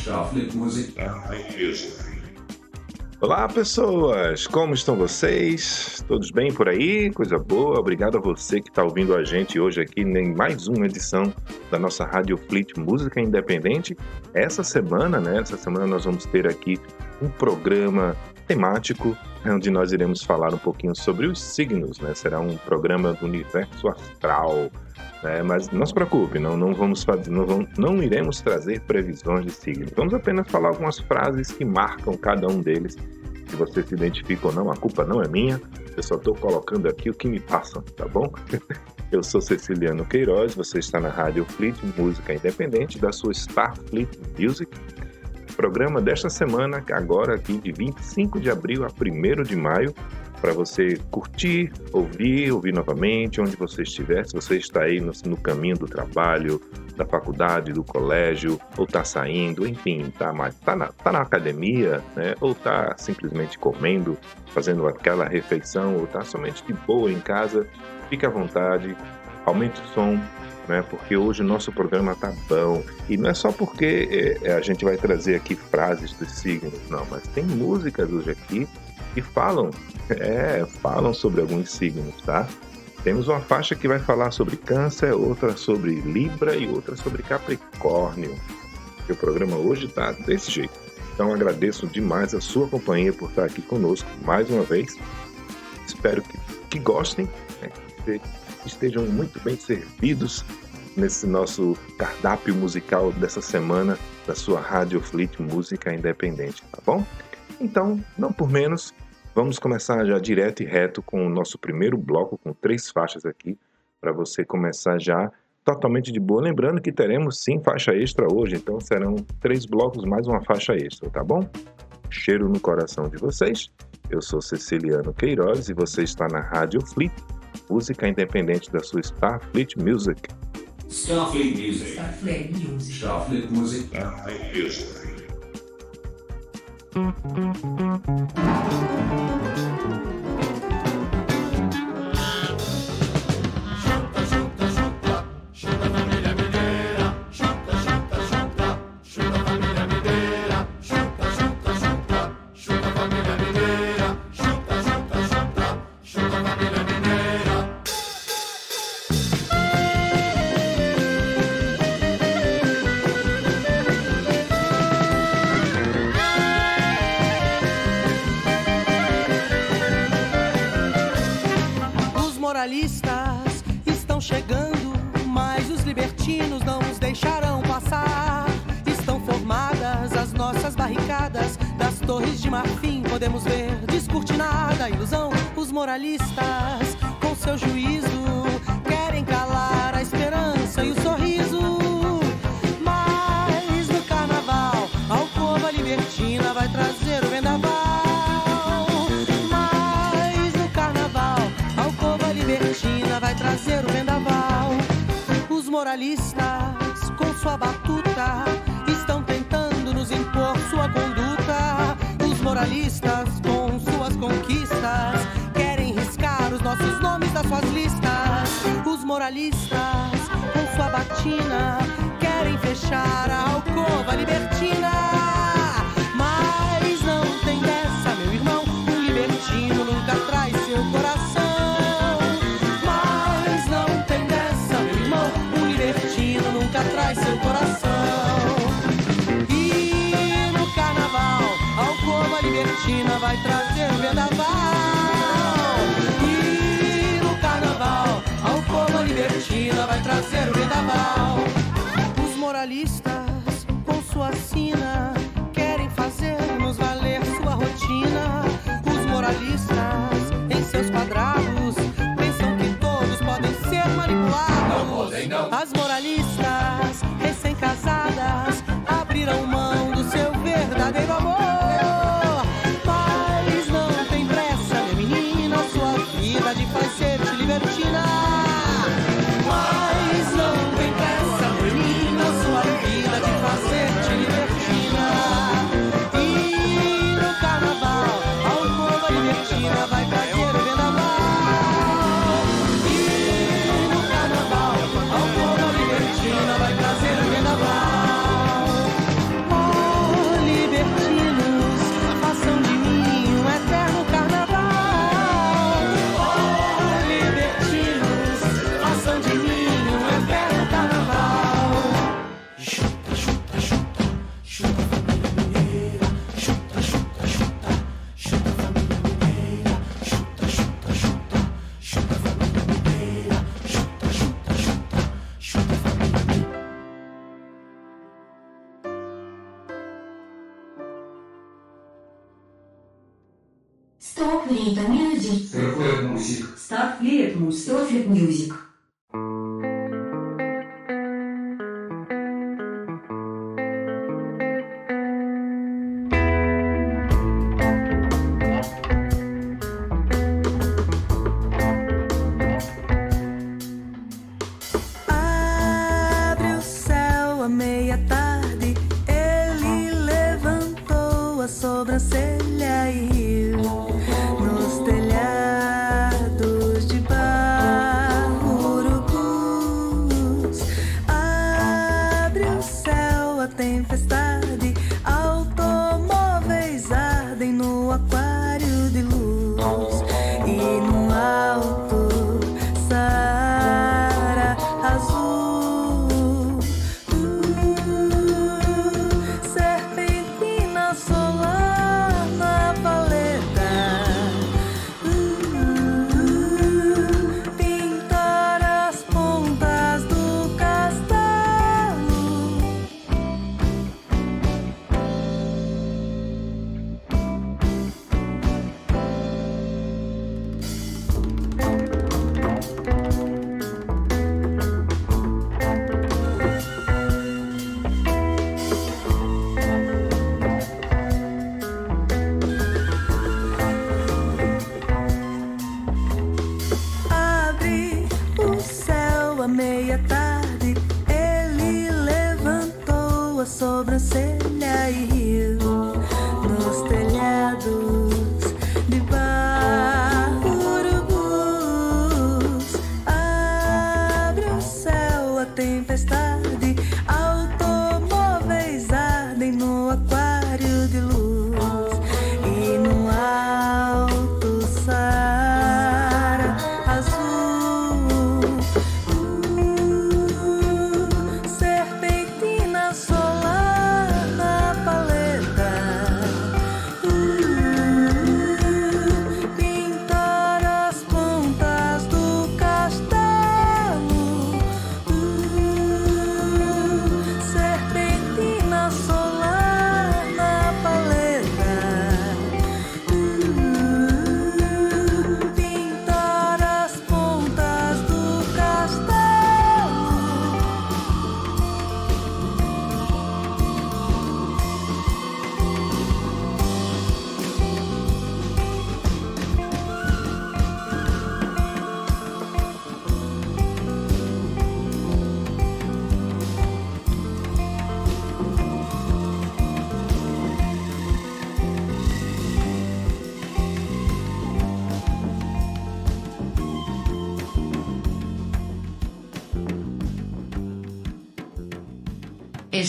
Starfleet Music. Olá, pessoas! Como estão vocês? Todos bem por aí? Coisa boa. Obrigado a você que está ouvindo a gente hoje aqui em mais uma edição da nossa Rádio Fleet Música Independente. Essa semana, né? Essa semana nós vamos ter aqui um programa temático onde nós iremos falar um pouquinho sobre os signos, né? Será um programa do universo astral. Né? Mas não se preocupe, não, não vamos fazer, não, vamos, não iremos trazer previsões de signos. Vamos apenas falar algumas frases que marcam cada um deles. Se você se identifica ou não, a culpa não é minha. Eu só estou colocando aqui o que me passam, tá bom? Eu sou Ceciliano Queiroz, você está na Rádio Fleet Música Independente da sua Starfleet Music. Programa desta semana, agora aqui de 25 de abril a 1 de maio, para você curtir, ouvir, ouvir novamente, onde você estiver. Se você está aí no, no caminho do trabalho, da faculdade, do colégio, ou está saindo, enfim, está tá na, tá na academia, né? ou está simplesmente comendo, fazendo aquela refeição, ou está somente de boa em casa, fique à vontade, aumente o som, né? Porque hoje o nosso programa tá bom. E não é só porque é, a gente vai trazer aqui frases dos signos, não, mas tem músicas hoje aqui que falam, é, falam sobre alguns signos, tá? Temos uma faixa que vai falar sobre Câncer, outra sobre Libra e outra sobre Capricórnio. E o programa hoje está desse jeito. Então agradeço demais a sua companhia por estar aqui conosco mais uma vez. Espero que, que gostem, né? que estejam muito bem servidos nesse nosso cardápio musical dessa semana da sua Rádio Fleet Música Independente, tá bom? Então, não por menos, vamos começar já direto e reto com o nosso primeiro bloco, com três faixas aqui, para você começar já totalmente de boa. Lembrando que teremos sim faixa extra hoje, então serão três blocos mais uma faixa extra, tá bom? Cheiro no coração de vocês. Eu sou Ceciliano Queiroz e você está na Rádio Fleet, música independente da sua Starfleet Music. Starfleet Music. Starfleet Music. Starfleet Music. Starfleet Music. Os うん。Os libertinos não os deixarão passar. Estão formadas as nossas barricadas, das torres de marfim podemos ver descortinada a ilusão. Os moralistas, com seu juízo, querem calar a esperança e o sorriso. Os moralistas, com sua batuta, estão tentando nos impor sua conduta. Os moralistas, com suas conquistas, querem riscar os nossos nomes das suas listas. Os moralistas, com sua batina, querem fechar a alcova libertina. Libertina vai trazer o vendaval. E no carnaval, a alcova libertina vai trazer o vendaval. Os moralistas, com sua sina, querem fazer-nos valer sua rotina. Os moralistas, em seus quadrados, pensam que todos podem ser manipulados. Não podem, não. As moralistas, fazer te Витамина D. Рекорд Музик. Старт Мьюзик.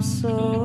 so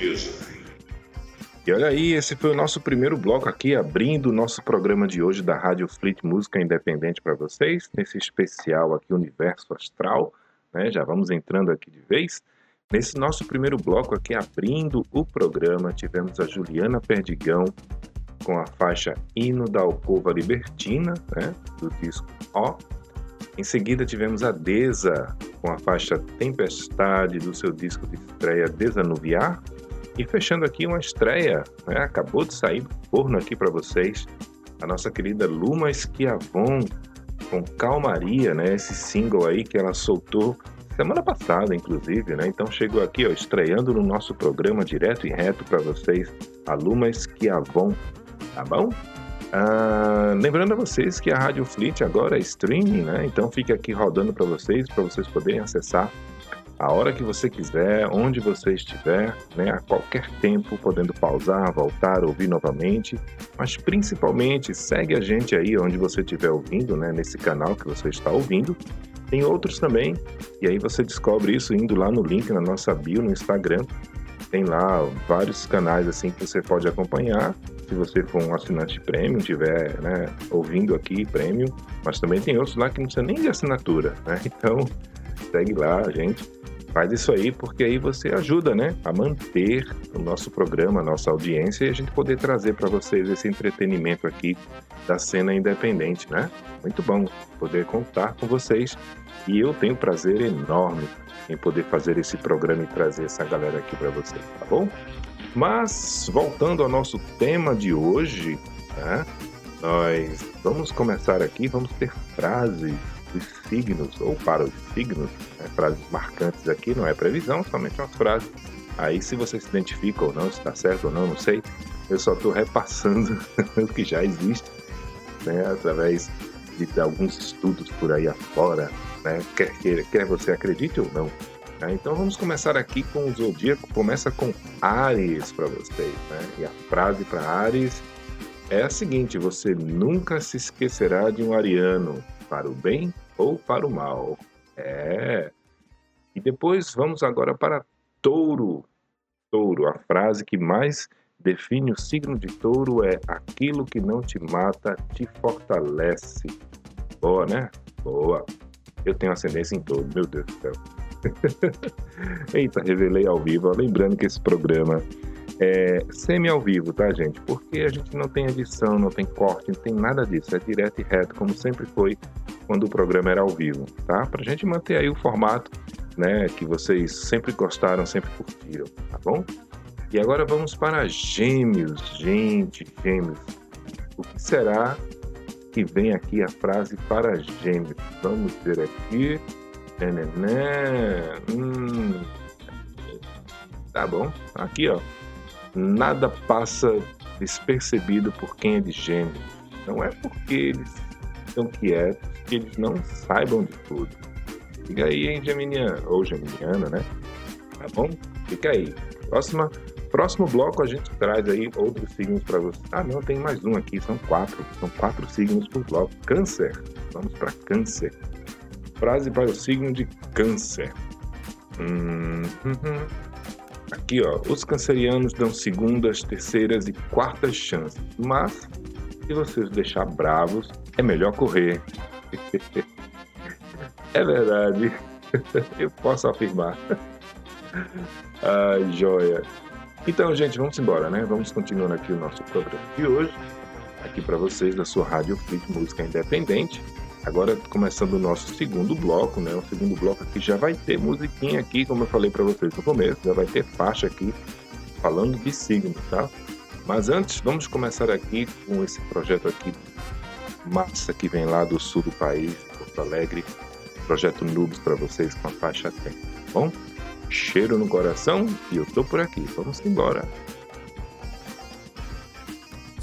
Music. E olha aí, esse foi o nosso primeiro bloco aqui, abrindo o nosso programa de hoje da Rádio Fleet Música Independente para vocês, nesse especial aqui Universo Astral, né? Já vamos entrando aqui de vez. Nesse nosso primeiro bloco aqui, abrindo o programa, tivemos a Juliana Perdigão com a faixa Hino da Alcova Libertina, né? Do disco Ó. Em seguida tivemos a Deza com a faixa Tempestade do seu disco de estreia Desanuviar. E fechando aqui uma estreia, né? acabou de sair do forno aqui para vocês, a nossa querida Luma Esquiavon com Calmaria, né? Esse single aí que ela soltou semana passada, inclusive, né? Então chegou aqui, ó, estreando no nosso programa direto e reto para vocês, a Luma Esquiavon, tá bom? Ah, lembrando a vocês que a Rádio Fleet agora é streaming, né? Então fica aqui rodando para vocês, para vocês poderem acessar a hora que você quiser, onde você estiver, né? A qualquer tempo, podendo pausar, voltar, ouvir novamente. Mas principalmente segue a gente aí onde você estiver ouvindo, né? Nesse canal que você está ouvindo. Tem outros também, e aí você descobre isso indo lá no link na nossa bio no Instagram. Tem lá vários canais assim que você pode acompanhar. Se você for um assinante premium, tiver né, ouvindo aqui premium, mas também tem outros lá que não precisa nem de assinatura, né? Então segue lá, gente. Faz isso aí, porque aí você ajuda, né, a manter o nosso programa, a nossa audiência e a gente poder trazer para vocês esse entretenimento aqui da cena independente, né? Muito bom poder contar com vocês e eu tenho prazer enorme em poder fazer esse programa e trazer essa galera aqui para vocês, tá bom? Mas voltando ao nosso tema de hoje, né? Nós vamos começar aqui, vamos ter frases dos signos, ou para os signos, né? frases marcantes aqui, não é previsão, somente uma frase. Aí se você se identifica ou não, se está certo ou não, não sei. Eu só estou repassando o que já existe, né? através de, alguns estudos por aí afora, né? quer, quer, quer você acredite ou não. Né? Então vamos começar aqui com o zodíaco, começa com Ares para vocês, né? E a frase para Ares é a seguinte: você nunca se esquecerá de um ariano, para o bem ou para o mal. É. E depois vamos agora para Touro. Touro, a frase que mais define o signo de Touro é: aquilo que não te mata te fortalece. Boa, né? Boa. Eu tenho ascendência em Touro, meu Deus do céu. Eita, revelei ao vivo. Lembrando que esse programa é semi ao vivo, tá, gente? Porque a gente não tem edição, não tem corte, não tem nada disso. É direto e reto, como sempre foi quando o programa era ao vivo, tá? Pra gente manter aí o formato, né, que vocês sempre gostaram, sempre curtiram, tá bom? E agora vamos para Gêmeos, gente, Gêmeos. O que será que vem aqui a frase para Gêmeos? Vamos ver aqui. Hum. Tá bom. Aqui, ó. Nada passa despercebido por quem é de gêmeo. Não é porque eles estão quietos que eles não saibam de tudo. Fica aí, hein, Geminiano, ou Geminiana, né? Tá bom? Fica aí. Próxima, próximo bloco a gente traz aí outros signos para você. Ah, não, tem mais um aqui, são quatro. São quatro signos por bloco. Câncer. Vamos para Câncer. Frase para o signo de Câncer. Hum, uhum. Aqui, ó. Os cancerianos dão segundas, terceiras e quartas chances. Mas, se você os deixar bravos, é melhor correr. é verdade. Eu posso afirmar. Ai, joia. Então, gente, vamos embora, né? Vamos continuando aqui o nosso programa de hoje. Aqui para vocês da sua Rádio Fleet Música Independente. Agora começando o nosso segundo bloco, né? O segundo bloco aqui já vai ter musiquinha aqui, como eu falei para vocês no começo, já vai ter faixa aqui falando de signos, tá? Mas antes, vamos começar aqui com esse projeto aqui massa que vem lá do sul do país, Porto Alegre, projeto Nubes para vocês com a faixa Tem, tá bom? Cheiro no coração e eu tô por aqui. Vamos embora.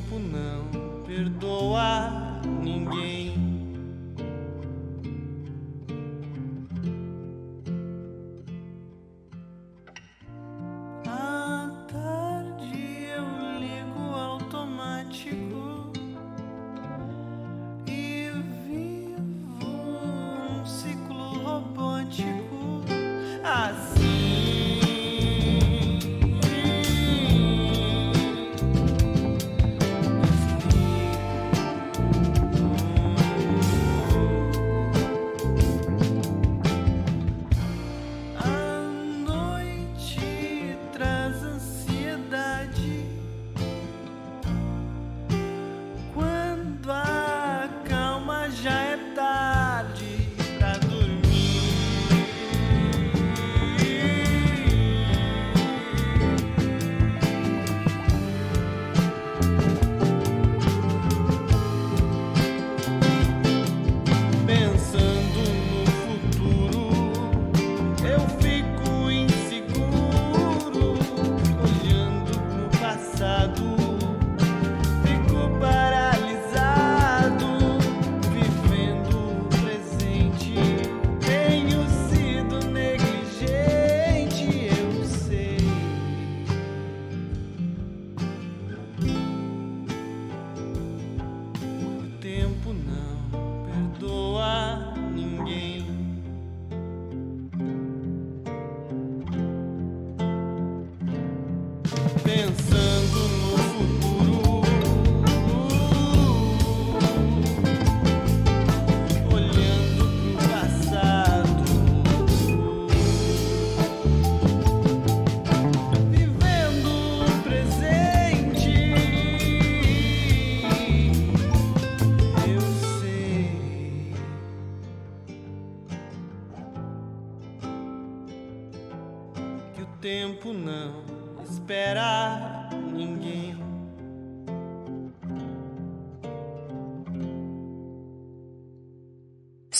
tempo não perdoa ninguém.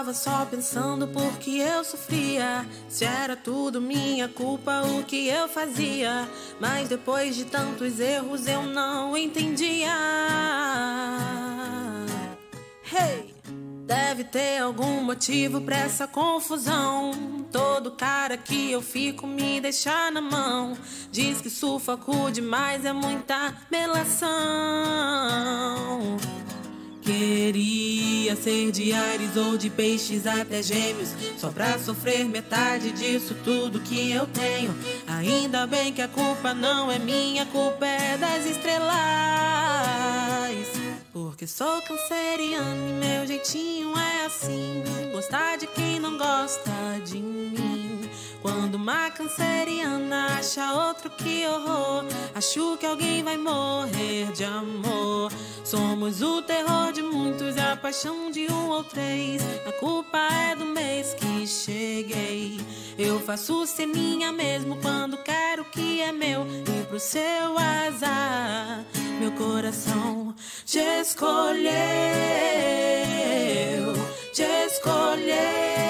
Eu estava só pensando porque eu sofria. Se era tudo minha culpa o que eu fazia. Mas depois de tantos erros eu não entendia. Hey! Deve ter algum motivo pra essa confusão. Todo cara que eu fico me deixa na mão. Diz que sufoco demais é muita melação. Queria ser de Ares ou de peixes até gêmeos. Só pra sofrer metade disso tudo que eu tenho. Ainda bem que a culpa não é minha, a culpa é das estrelas. Porque sou canceriano e meu jeitinho é assim. Gostar de quem não gosta de mim quando uma canceriana acha outro que horror, acho que alguém vai morrer de amor. Somos o terror de muitos, a paixão de um ou três. A culpa é do mês que cheguei. Eu faço ceninha mesmo quando quero que é meu. E pro seu azar, meu coração te escolheu, te escolheu.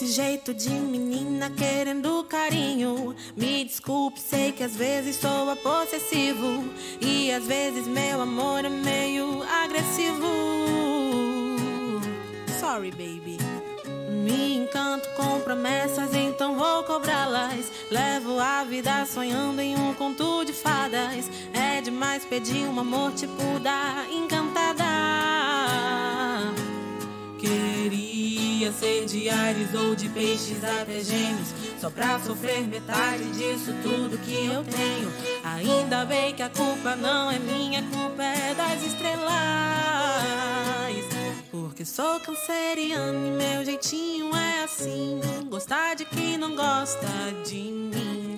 Esse jeito de menina querendo carinho. Me desculpe, sei que às vezes sou possessivo. E às vezes meu amor é meio agressivo. Sorry, baby. Me encanto com promessas, então vou cobrá-las. Levo a vida sonhando em um conto de fadas. É demais pedir um amor tipo da encantada. Queria ser de Ares ou de peixes até gêmeos. Só pra sofrer metade disso tudo que eu tenho. Ainda bem que a culpa não é minha, a culpa é das estrelas. Porque sou canceriano e meu jeitinho é assim. Gostar de quem não gosta de mim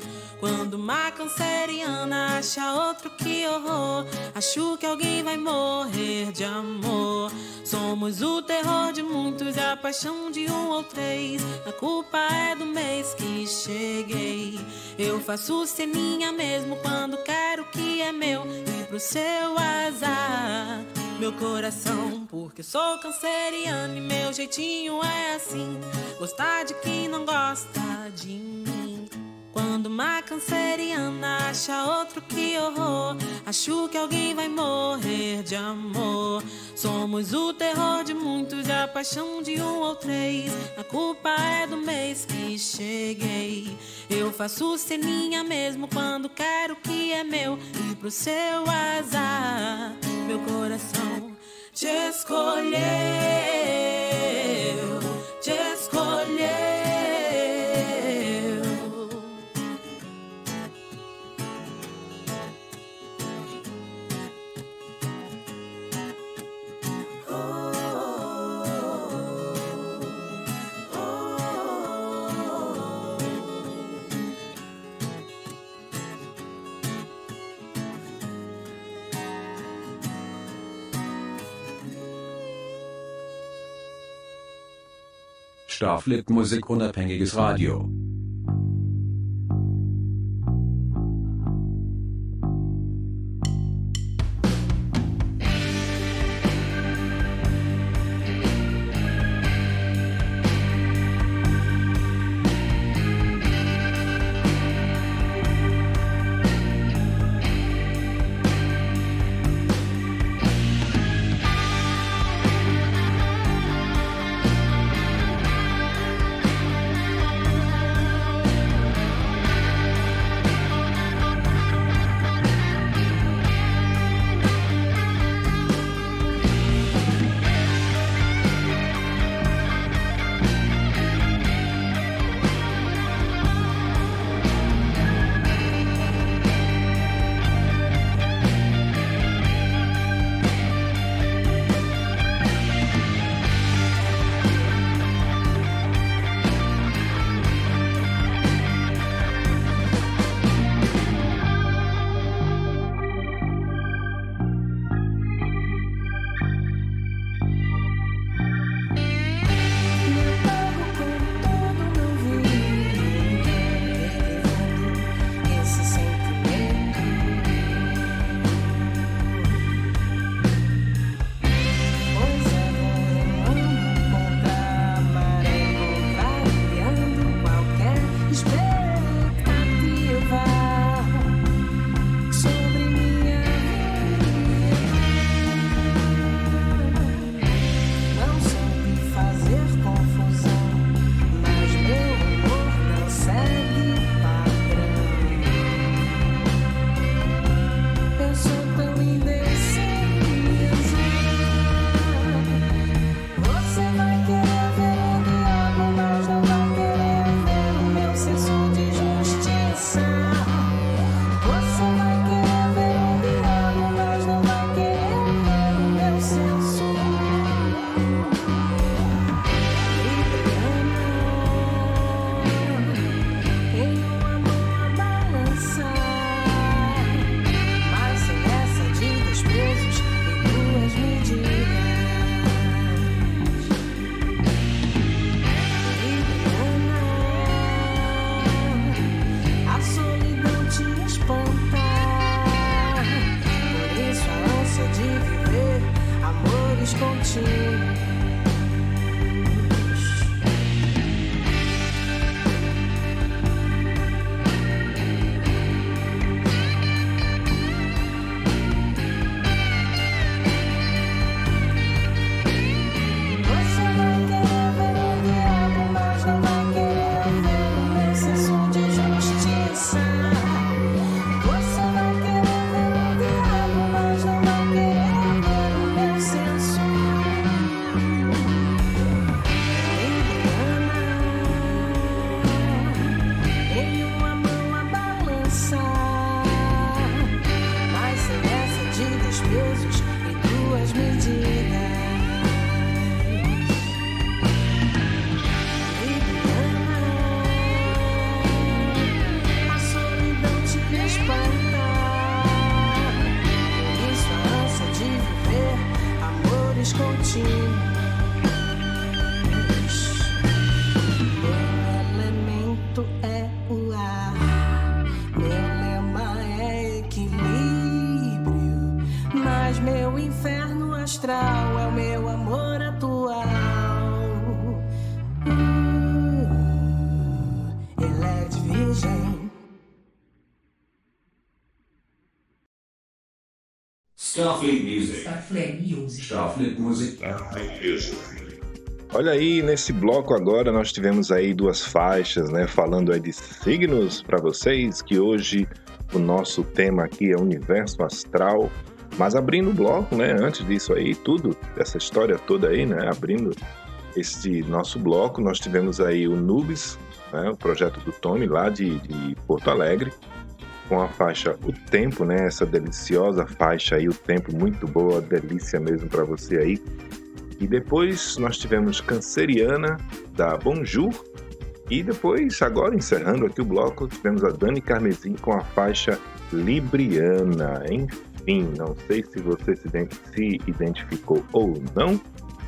quando uma canceriana acha outro que horror, acho que alguém vai morrer de amor. Somos o terror de muitos, a paixão de um ou três. A culpa é do mês que cheguei. Eu faço ceninha mesmo quando quero que é meu. E pro seu azar, meu coração, porque sou canceriano e meu jeitinho é assim. Gostar de quem não gosta de mim. Quando uma canceriana acha outro que horror, acho que alguém vai morrer de amor. Somos o terror de muitos, a paixão de um ou três. A culpa é do mês que cheguei. Eu faço ceninha mesmo quando quero que é meu. E pro seu azar, meu coração te escolheu, Starflit Musik unabhängiges Radio. Starfleet Music. Starfleet Music. Starfleet Music. Olha aí, nesse bloco agora nós tivemos aí duas faixas, né, falando aí de signos para vocês, que hoje o nosso tema aqui é universo astral, mas abrindo o bloco, né, antes disso aí, tudo, essa história toda aí, né, abrindo esse nosso bloco, nós tivemos aí o Nubes, né, o projeto do Tommy lá de, de Porto Alegre, com a faixa O Tempo, né, essa deliciosa faixa aí, O Tempo, muito boa, delícia mesmo para você aí, e depois nós tivemos Canceriana, da Bonjour. E depois, agora encerrando aqui o bloco, tivemos a Dani Carmesim com a faixa Libriana. Enfim, não sei se você se ident- se identificou ou não,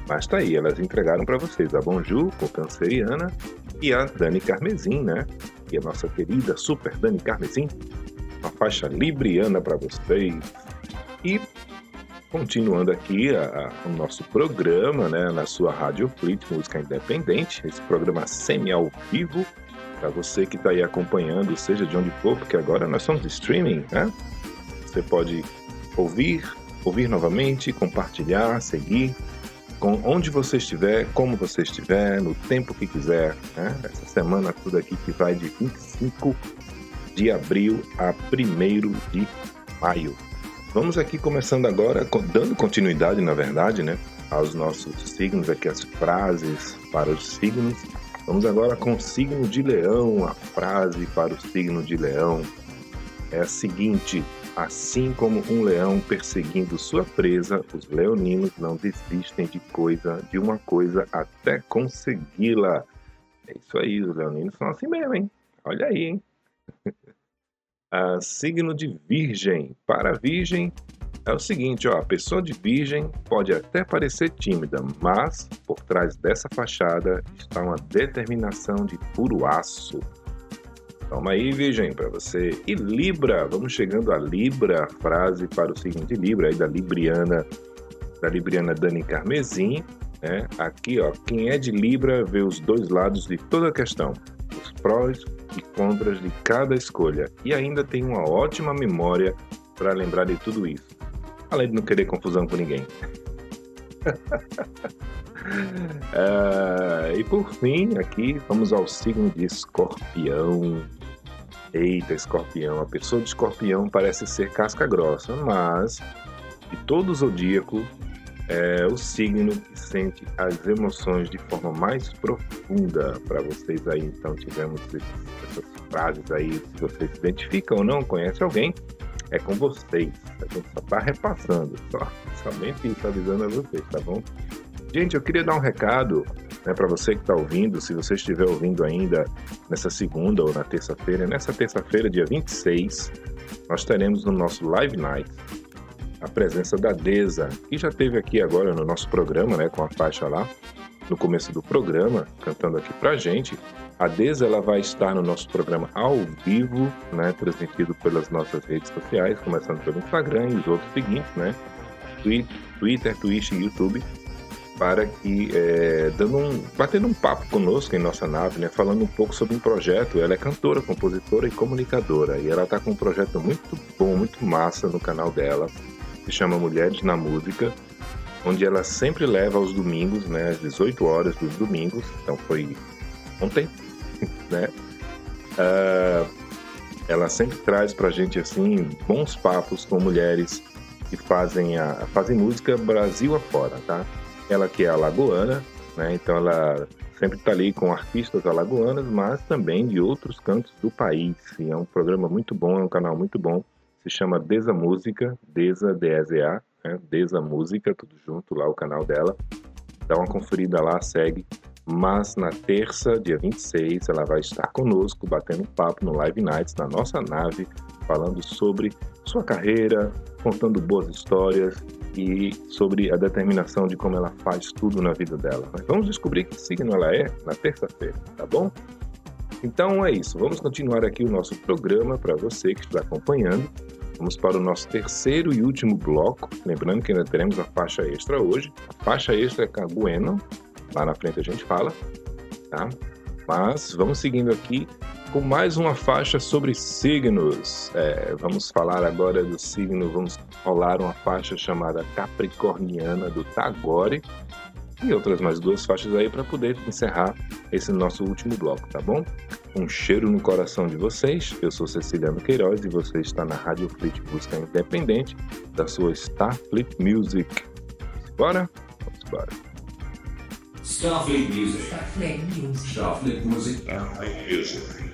mas tá aí, elas entregaram para vocês a Bonjour com Canceriana e a Dani Carmesim, né? E a nossa querida super Dani Carmesim, uma faixa Libriana para vocês. E continuando aqui a- a- o nosso programa, né, na sua Rádio Fleet Música Independente, esse programa semi ao vivo, para você que está aí acompanhando, seja de onde for, porque agora nós somos streaming, né? Você pode ouvir, ouvir novamente, compartilhar, seguir, com onde você estiver, como você estiver, no tempo que quiser, né? Essa semana tudo aqui que vai de 25 de abril a 1 de maio. Vamos aqui começando agora, dando continuidade, na verdade, né, aos nossos signos, aqui as frases para os signos. Vamos agora com o signo de leão. A frase para o signo de leão é a seguinte: Assim como um leão perseguindo sua presa, os leoninos não desistem de coisa, de uma coisa até consegui-la. É isso aí, os leoninos são assim mesmo, hein? Olha aí, hein? Ah, signo de Virgem. Para a Virgem é o seguinte, ó, a pessoa de Virgem pode até parecer tímida, mas por trás dessa fachada está uma determinação de puro aço. Toma aí, Virgem, para você. E Libra, vamos chegando a Libra, frase para o signo de Libra, aí da Libriana, da Libriana Dani Carmesim, né? Aqui, ó, quem é de Libra vê os dois lados de toda a questão, prós e contras de cada escolha, e ainda tem uma ótima memória para lembrar de tudo isso, além de não querer confusão com ninguém. Ah, e por fim, aqui vamos ao signo de Escorpião. Eita, Escorpião, a pessoa de Escorpião parece ser casca grossa, mas de todo o zodíaco é o signo que sente as emoções de forma mais profunda. Para vocês aí, então, tivemos esses- essas frases aí, se vocês se identificam ou não, conhece alguém, é com vocês. A gente só está repassando, só, somente isso, avisando a vocês, tá bom? Gente, eu queria dar um recado né, para você que está ouvindo, se você estiver ouvindo ainda nessa segunda ou na terça-feira. Nessa terça-feira, dia 26, nós teremos no nosso Live Night a presença da Deza, que já esteve aqui agora no nosso programa, né, com a faixa lá, no começo do programa, cantando aqui pra gente. A Deza ela vai estar no nosso programa ao vivo, né, transmitido pelas nossas redes sociais, começando pelo Instagram e os outros seguintes, né, Twi- Twitter, Twitch e YouTube. para que, é, dando um, batendo um papo conosco em nossa nave, né, falando um pouco sobre um projeto. Ela é cantora, compositora e comunicadora, e ela está com um projeto muito bom, muito massa no canal dela, que chama Mulheres na Música, onde ela sempre leva aos domingos, né, às 18 horas dos domingos, então foi ontem, né? Uh, ela sempre traz pra gente assim bons papos com mulheres que fazem a fazem música Brasil afora, tá? Ela que é alagoana, né? Então ela sempre está ali com artistas alagoanas, mas também de outros cantos do país. E é um programa muito bom, é um canal muito bom. Se chama Desa Música, Desa D-E-Z-A, né? Desa Música, tudo junto lá o canal dela. Dá uma conferida lá, segue. Mas na terça, dia 26, ela vai estar conosco, batendo papo no Live Nights, na nossa nave, falando sobre sua carreira, contando boas histórias e sobre a determinação de como ela faz tudo na vida dela. Mas vamos descobrir que signo ela é na terça-feira, tá bom? Então é isso, vamos continuar aqui o nosso programa para você que está acompanhando. Vamos para o nosso terceiro e último bloco. Lembrando que ainda teremos a faixa extra hoje. A faixa extra é Cagueno, Lá na frente a gente fala, tá? Mas vamos seguindo aqui com mais uma faixa sobre signos. É, vamos falar agora do signo, vamos rolar uma faixa chamada Capricorniana do Tagore e outras mais duas faixas aí para poder encerrar esse nosso último bloco, tá bom? Um cheiro no coração de vocês. Eu sou Ceciliano Queiroz e você está na Rádio Fleet Música Independente da sua Starfleet Music. Bora? Vamos embora. Starfleet Music. Starfleet Music. Starfleet Music. Starfleet Music.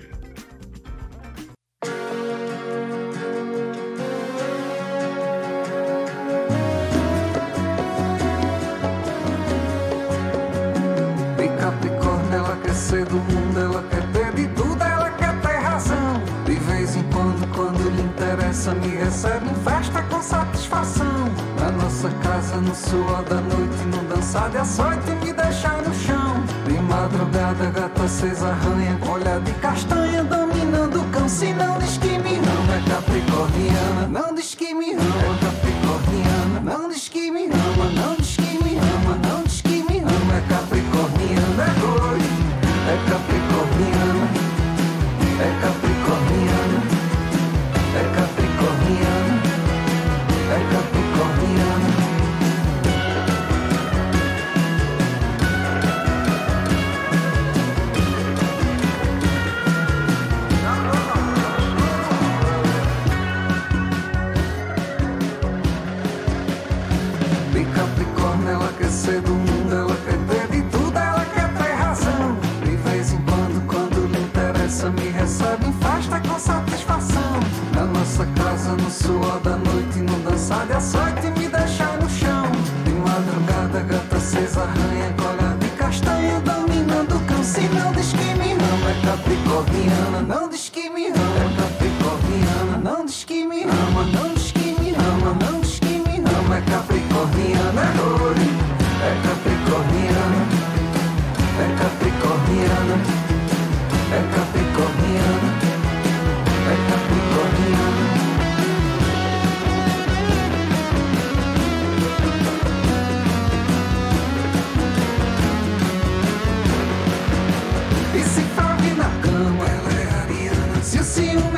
Dançar de açoite, me deixar no chão. De madrugada, gata acesa arranha, olha de castanha, dominando o cão. Se não diz que me é capricorniana. Não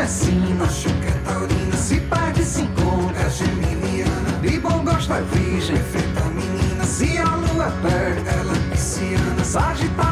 é sino, que é taurina. Se perde, se encontra, geminiana. De bom é virgem, feita menina. Se a lua perto, ela é pisciana. Sagitário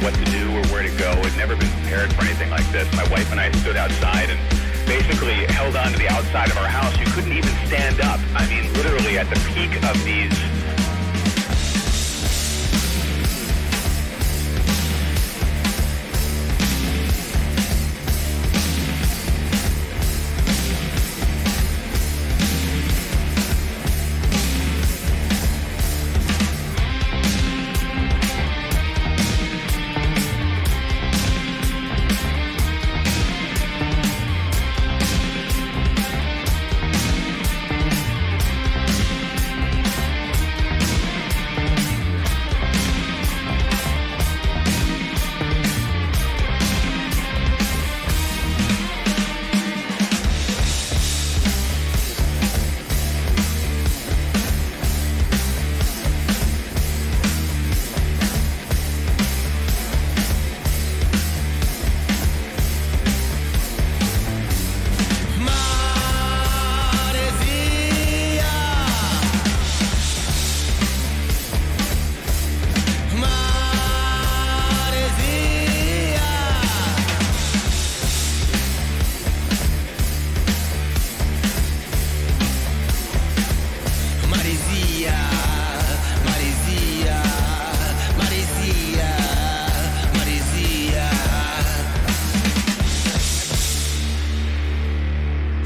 What to do or where to go. I'd never been prepared for anything like this. My wife and I stood outside and basically held on to the outside of our house. You couldn't even stand up. I mean, literally at the peak of these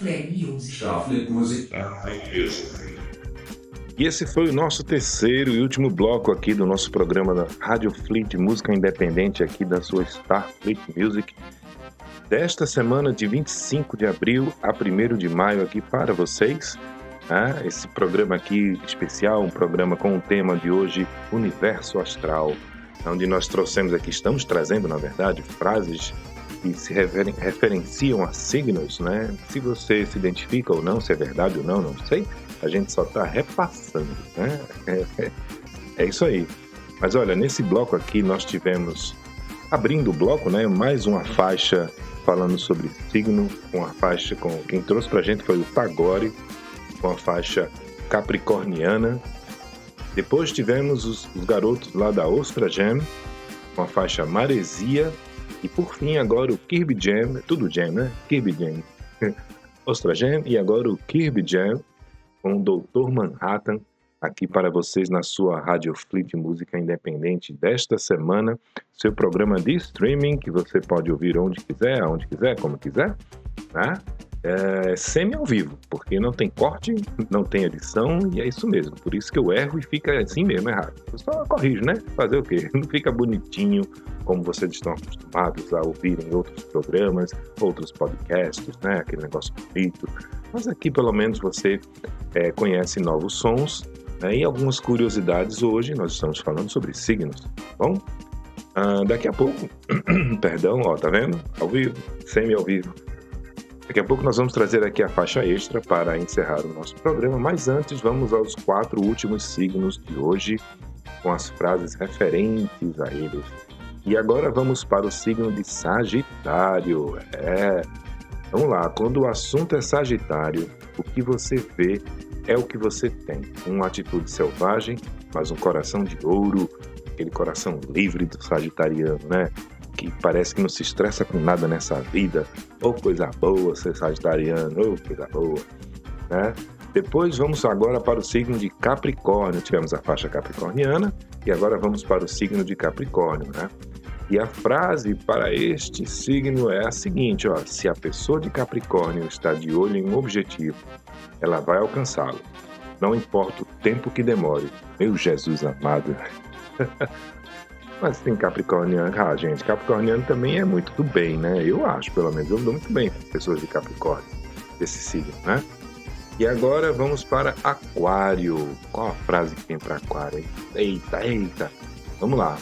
Starfleet Music. Starfleet Music. Starfleet Music. E esse foi o nosso terceiro e último bloco aqui do nosso programa da Rádio Fleet Música Independente aqui da sua Starfleet Music. Desta semana de 25 de abril a 1 de maio aqui para vocês. Ah, esse programa aqui especial, um programa com o tema de hoje, Universo Astral, onde nós trouxemos aqui, estamos trazendo, na verdade, frases que se referen- referenciam a signos, né? Se você se identifica ou não, se é verdade ou não, não sei. A gente só está repassando, né? É, é- é isso aí. Mas olha, nesse bloco aqui nós tivemos, abrindo o bloco, né? Mais uma faixa falando sobre signo, uma faixa com quem trouxe pra gente foi o Tagore, com a faixa capricorniana. Depois tivemos os, os garotos lá da Ostra Jam, com a faixa Maresia. E por fim, agora o Kirby Jam, tudo Jam, né? Kirby Jam. Ostra Jam e agora o Kirby Jam, com o Dr. Manhattan, aqui para vocês na sua Rádio Flip Música Independente desta semana. Seu programa de streaming, que você pode ouvir onde quiser, aonde quiser, como quiser, né? É semi ao vivo, porque não tem corte, não tem edição, e é isso mesmo. Por isso que eu erro e fica assim mesmo, errado. Eu só corrijo, né? Fazer o quê? Não fica bonitinho, como vocês estão acostumados a ouvir em outros programas, outros podcasts, né? Aquele negócio bonito. Mas aqui, pelo menos, você é, conhece novos sons né? e algumas curiosidades. Hoje nós estamos falando sobre signos, tá bom? Ah, daqui a pouco, perdão, ó, tá vendo? Ao vivo, semi ao vivo. Daqui a pouco nós vamos trazer aqui a faixa extra para encerrar o nosso programa, mas antes vamos aos quatro últimos signos de hoje, com as frases referentes a eles. E agora vamos para o signo de Sagitário. É. Vamos lá, quando o assunto é Sagitário, o que você vê é o que você tem. Uma atitude selvagem, mas um coração de ouro, aquele coração livre do Sagitariano, né? Que parece que não se estressa com nada nessa vida. Ou coisa boa ser sagitariano, ou coisa boa, né? Depois vamos agora para o signo de Capricórnio. Tivemos a faixa capricorniana e agora vamos para o signo de Capricórnio, né? E a frase para este signo é a seguinte, ó: se a pessoa de Capricórnio está de olho em um objetivo, ela vai alcançá-lo. Não importa o tempo que demore. Meu Jesus amado. Mas tem Capricorniano. Ah, gente, Capricorniano também é muito do bem, né? Eu acho, pelo menos. Eu dou muito bem com pessoas de Capricórnio, desse signo, né? E agora vamos para Aquário. Qual a frase que tem para Aquário? Hein? Eita, eita. Vamos lá.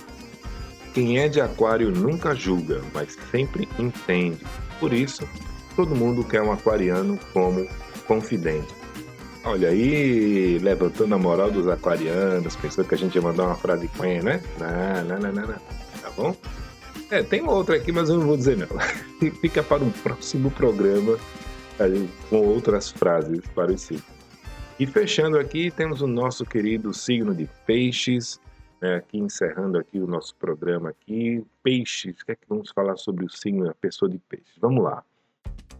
Quem é de Aquário nunca julga, mas sempre entende. Por isso, todo mundo quer um aquariano como confidente. Olha aí, levantando a moral dos aquarianos, pensando que a gente ia mandar uma frase quen, né? Não, não, não, não. Tá bom? É, tem outra aqui, mas eu não vou dizer não. Fica para um próximo programa com outras frases parecidas. E fechando aqui, temos o nosso querido signo de peixes, né, aqui encerrando aqui o nosso programa aqui. Peixes, o que é que vamos falar sobre o signo da pessoa de peixes? Vamos lá.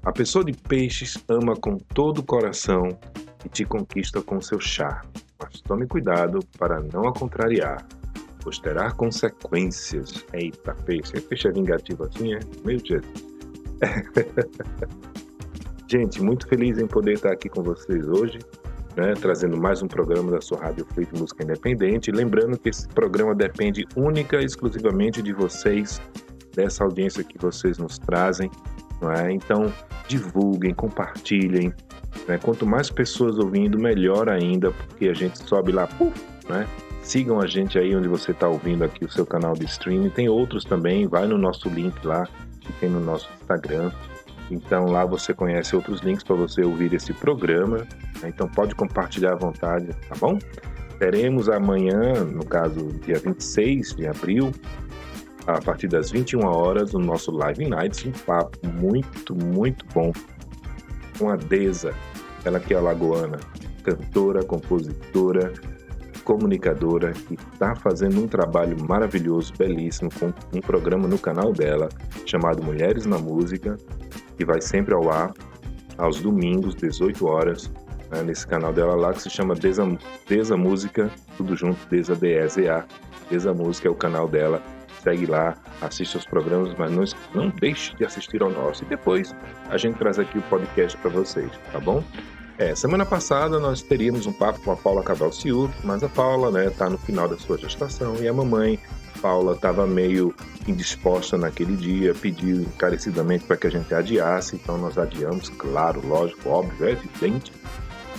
A pessoa de peixes ama com todo o coração e te conquista com seu charme. Mas tome cuidado para não a contrariar, pois terá consequências. Eita, peixe. Peixe é vingativo assim, é? Meu Jesus. Gente, muito feliz em poder estar aqui com vocês hoje, né, trazendo mais um programa da sua Rádio Flip Música Independente. Lembrando que esse programa depende única e exclusivamente de vocês, dessa audiência que vocês nos trazem. Não é? Então, divulguem, compartilhem, né? Quanto mais pessoas ouvindo, melhor ainda, porque a gente sobe lá, puf, né? Sigam a gente aí onde você está ouvindo aqui o seu canal de streaming. Tem outros também, vai no nosso link lá, que tem no nosso Instagram. Então lá você conhece outros links para você ouvir esse programa. Né? Então pode compartilhar à vontade, tá bom? Teremos amanhã, no caso, dia 26 de abril, a partir das 21 horas, o nosso Live Nights, um papo muito, muito bom com a Deza, ela que é alagoana, cantora, compositora, comunicadora, que está fazendo um trabalho maravilhoso, belíssimo, com um programa no canal dela chamado Mulheres na Música, que vai sempre ao ar aos domingos, 18 horas, né, nesse canal dela lá que se chama Deza, Deza Música, tudo junto, Deza D-E-Z-A. Deza Música é o canal dela segue lá, assiste os programas, mas não, não deixe de assistir ao nosso. E depois a gente traz aqui o podcast para vocês, tá bom? É, semana passada nós teríamos um papo com a Paula Cabral mas a Paula né, tá no final da sua gestação e a mamãe Paula estava meio indisposta naquele dia, pediu encarecidamente para que a gente adiasse, então nós adiamos, claro, lógico, óbvio, é evidente,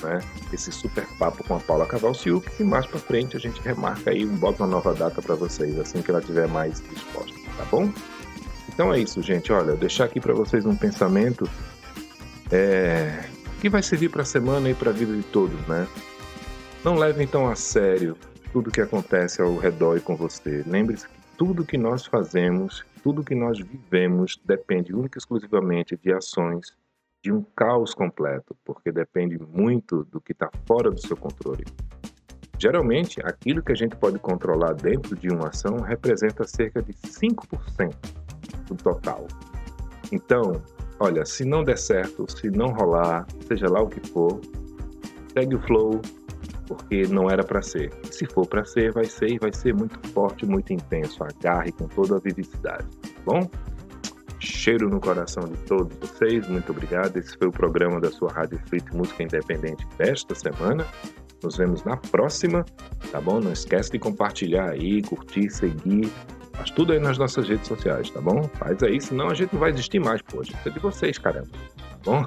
né? Esse super papo com a Paula Cavalciuc e mais para frente a gente remarca aí, bota uma nova data para vocês assim que ela tiver mais disposta, tá bom? Então é isso, gente. Olha, deixar aqui para vocês um pensamento é, que vai servir para a semana e para a vida de todos, né? Não levem tão a sério tudo que acontece ao redor e com você. Lembre-se que tudo que nós fazemos, tudo que nós vivemos depende única e exclusivamente de ações de um caos completo, porque depende muito do que está fora do seu controle. Geralmente, aquilo que a gente pode controlar dentro de uma ação representa cerca de 5% do total. Então, olha, se não der certo, se não rolar, seja lá o que for, segue o flow, porque não era para ser. E se for para ser, vai ser e vai ser muito forte, muito intenso. Agarre com toda a vivacidade, tá bom? Cheiro no coração de todos vocês, muito obrigado. Esse foi o programa da sua Rádio Fleet Música Independente desta semana. Nos vemos na próxima, tá bom? Não esquece de compartilhar aí, curtir, seguir. Faz tudo aí nas nossas redes sociais, tá bom? Faz aí, senão a gente não vai existir mais, pô. A gente é de vocês, caramba. Tá bom?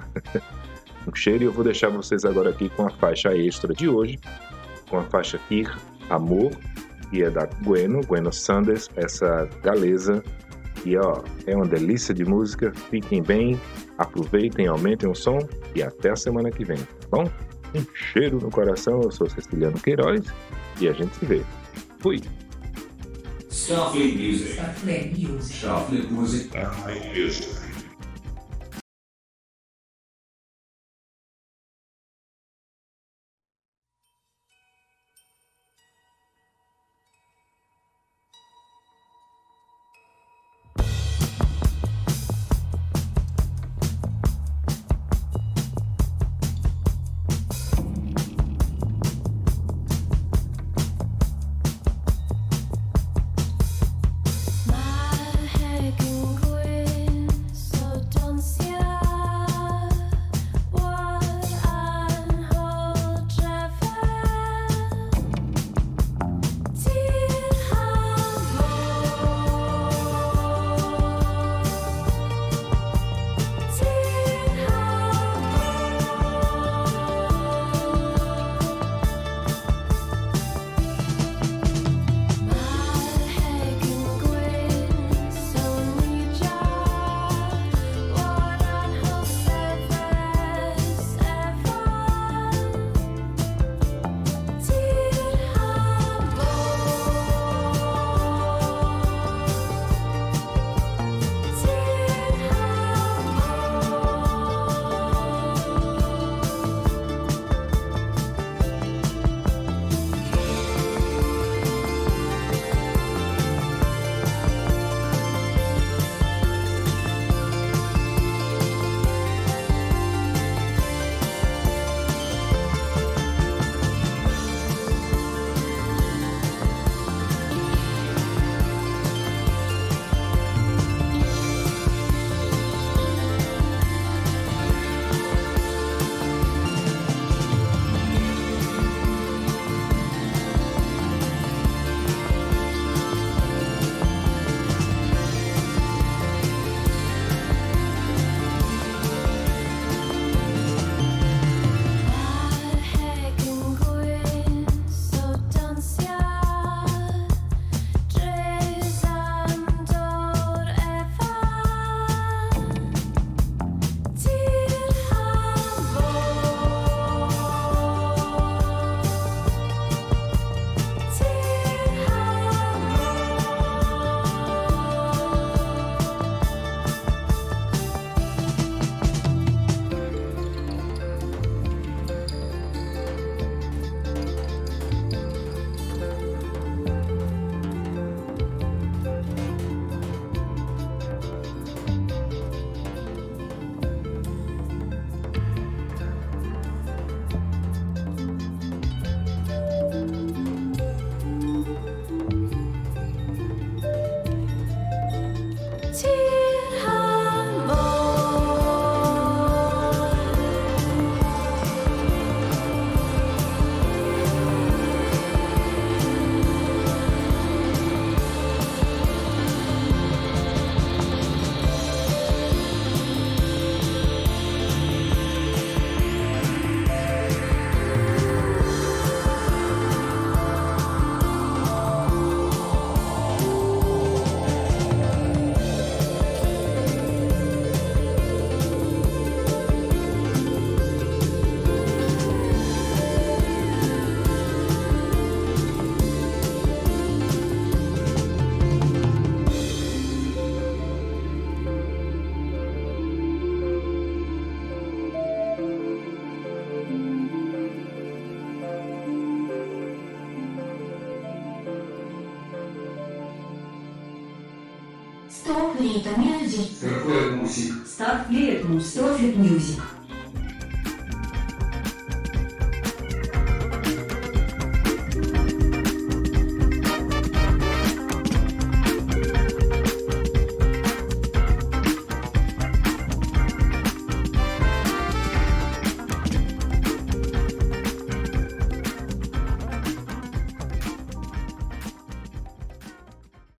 um cheiro e eu vou deixar vocês agora aqui com a faixa extra de hoje, com a faixa Kir Amor, que é da Bueno, Bueno Sanders, essa galesa. E ó, é uma delícia de música. Fiquem bem, aproveitem, aumentem o som e até a semana que vem, tá bom? Um cheiro no coração, eu sou Ceciliano Queiroz e a gente se vê. Fui! Music. Music. Music. Music.